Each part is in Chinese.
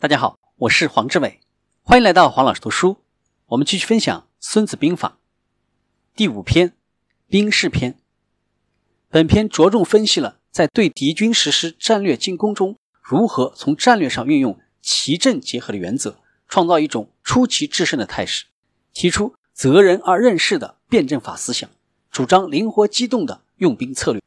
大家好，我是黄志伟，欢迎来到黄老师读书。我们继续分享《孙子兵法》第五篇《兵事篇》。本篇着重分析了在对敌军实施战略进攻中，如何从战略上运用奇阵结合的原则，创造一种出奇制胜的态势，提出择人而任事的辩证法思想，主张灵活机动的用兵策略。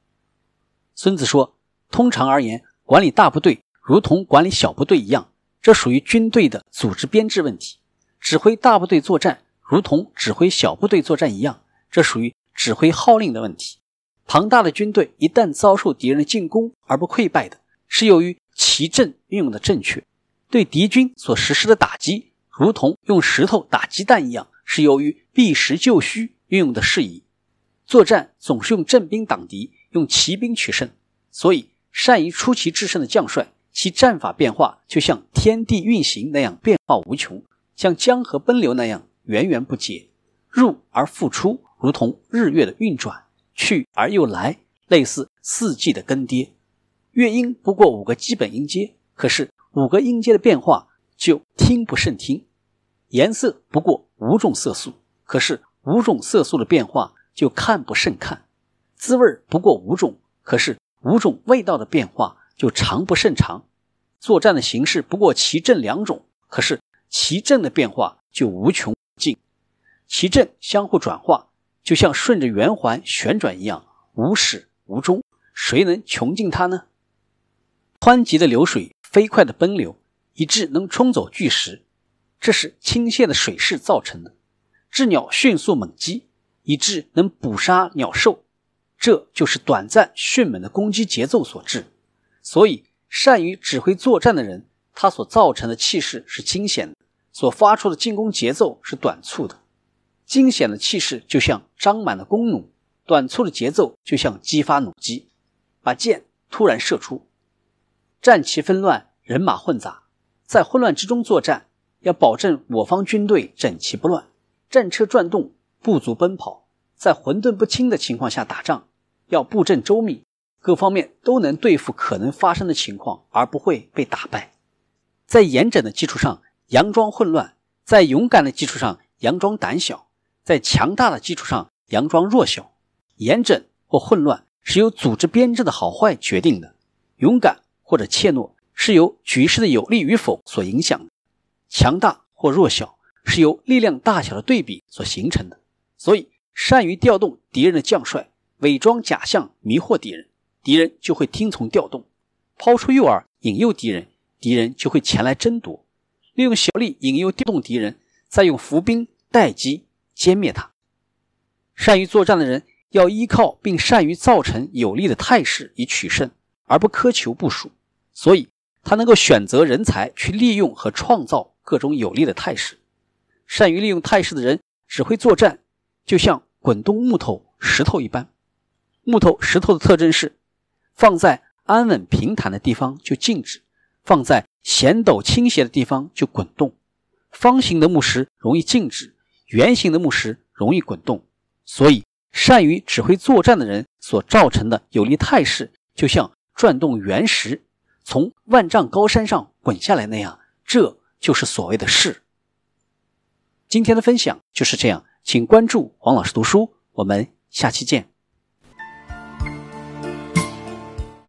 孙子说：“通常而言，管理大部队如同管理小部队一样。”这属于军队的组织编制问题，指挥大部队作战如同指挥小部队作战一样，这属于指挥号令的问题。庞大的军队一旦遭受敌人的进攻而不溃败的，是由于其阵运用的正确；对敌军所实施的打击，如同用石头打鸡蛋一样，是由于避实就虚运用的适宜。作战总是用阵兵挡敌，用骑兵取胜，所以善于出奇制胜的将帅。其战法变化就像天地运行那样变化无穷，像江河奔流那样源源不竭，入而复出，如同日月的运转；去而又来，类似四季的更迭。乐音不过五个基本音阶，可是五个音阶的变化就听不胜听；颜色不过五种色素，可是五种色素的变化就看不胜看；滋味不过五种，可是五种味道的变化。就长不胜长，作战的形式不过奇阵两种，可是奇阵的变化就无穷尽，奇阵相互转化，就像顺着圆环旋转一样，无始无终，谁能穷尽它呢？湍急的流水，飞快的奔流，以致能冲走巨石，这是倾泻的水势造成的；鸷鸟迅速猛击，以致能捕杀鸟兽，这就是短暂迅猛的攻击节奏所致。所以，善于指挥作战的人，他所造成的气势是惊险的，所发出的进攻节奏是短促的。惊险的气势就像张满了弓弩，短促的节奏就像激发弩机，把箭突然射出。战旗纷乱，人马混杂，在混乱之中作战，要保证我方军队整齐不乱，战车转动，步卒奔跑，在混沌不清的情况下打仗，要布阵周密。各方面都能对付可能发生的情况，而不会被打败。在严整的基础上佯装混乱，在勇敢的基础上佯装胆小，在强大的基础上佯装弱小。严整或混乱是由组织编制的好坏决定的，勇敢或者怯懦是由局势的有利与否所影响的，强大或弱小是由力量大小的对比所形成的。所以，善于调动敌人的将帅，伪装假象，迷惑敌人。敌人就会听从调动，抛出诱饵引诱敌人，敌人就会前来争夺。利用小力引诱调动敌人，再用伏兵待机歼灭他。善于作战的人要依靠并善于造成有利的态势以取胜，而不苛求部署。所以，他能够选择人才去利用和创造各种有利的态势。善于利用态势的人只会作战，就像滚动木头、石头一般。木头、石头的特征是。放在安稳平坦的地方就静止，放在险陡倾斜的地方就滚动。方形的木石容易静止，圆形的木石容易滚动。所以，善于指挥作战的人所造成的有利态势，就像转动圆石从万丈高山上滚下来那样。这就是所谓的势。今天的分享就是这样，请关注黄老师读书，我们下期见。